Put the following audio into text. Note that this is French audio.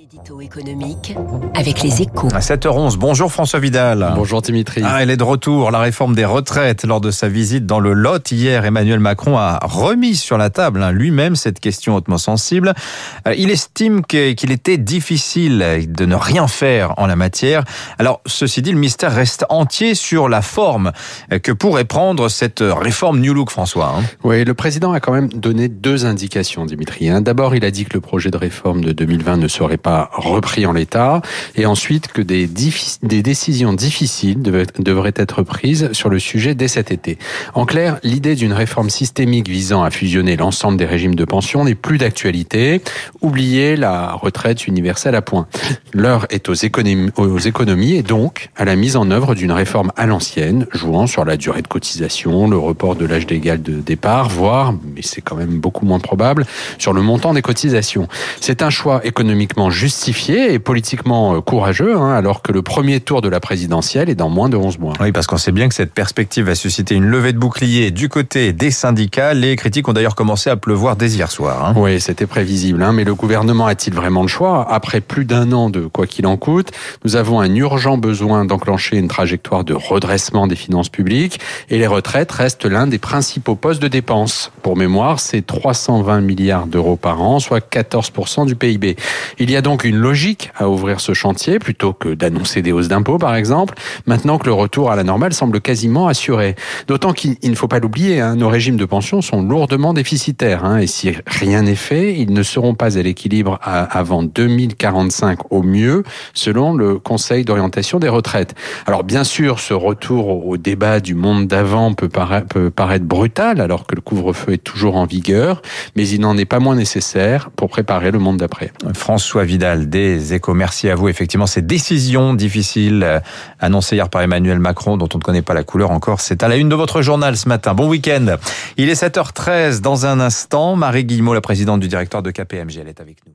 L'édito économique avec les échos. À 7h11, bonjour François Vidal. Bonjour Dimitri. Ah, elle est de retour. La réforme des retraites. Lors de sa visite dans le Lot hier, Emmanuel Macron a remis sur la table hein, lui-même cette question hautement sensible. Euh, il estime qu'il était difficile de ne rien faire en la matière. Alors, ceci dit, le mystère reste entier sur la forme euh, que pourrait prendre cette réforme New Look, François. hein. Oui, le président a quand même donné deux indications, Dimitri. hein. D'abord, il a dit que le projet de réforme de 2020 ne serait pas repris en l'état, et ensuite que des, décisions difficiles devraient être prises sur le sujet dès cet été. En clair, l'idée d'une réforme systémique visant à fusionner l'ensemble des régimes de pension n'est plus d'actualité. Oubliez la retraite universelle à point. L'heure est aux économies, aux économies et donc à la mise en œuvre d'une réforme à l'ancienne, jouant sur la durée de cotisation, le report de l'âge légal de départ, voire, mais c'est quand même beaucoup moins probable, sur le montant des cotisations. C'est un choix économiquement justifié et politiquement euh, courageux, hein, alors que le premier tour de la présidentielle est dans moins de 11 mois. Oui, parce qu'on sait bien que cette perspective va susciter une levée de bouclier du côté des syndicats. Les critiques ont d'ailleurs commencé à pleuvoir dès hier soir. hein. Oui, c'était prévisible, hein, mais le gouvernement a-t-il vraiment le choix? Après plus d'un an de quoi qu'il en coûte, nous avons un urgent besoin d'enclencher une trajectoire de redressement des finances publiques et les retraites restent l'un des principaux postes de dépenses. Pour mémoire, c'est 320 milliards d'euros par an, soit 14% du PIB. Il y a donc une logique à ouvrir ce chantier plutôt que d'annoncer des hausses d'impôts, par exemple, maintenant que le retour à la normale semble quasiment assuré. D'autant qu'il il ne faut pas l'oublier, hein, nos régimes de pension sont lourdement déficitaires. hein, et si rien n'est fait, ils ne seront pas à l'équilibre avant 2045 au mieux, selon le Conseil d'orientation des retraites. Alors bien sûr, ce retour au- débat du monde d'avant peut paraître brutal, alors que le couvre-feu est toujours en vigueur, mais il n'en est pas moins nécessaire pour préparer le monde d'après. François Vidal des Échos, merci à vous. Effectivement, ces décisions difficiles euh, annoncées hier par Emmanuel Macron, dont on ne connaît pas la couleur encore, c'est à la une de votre journal ce matin. Bon week-end. Il est 7h13. Dans un instant, Marie Guillemot, la présidente du directoire de KPMG, elle est avec nous.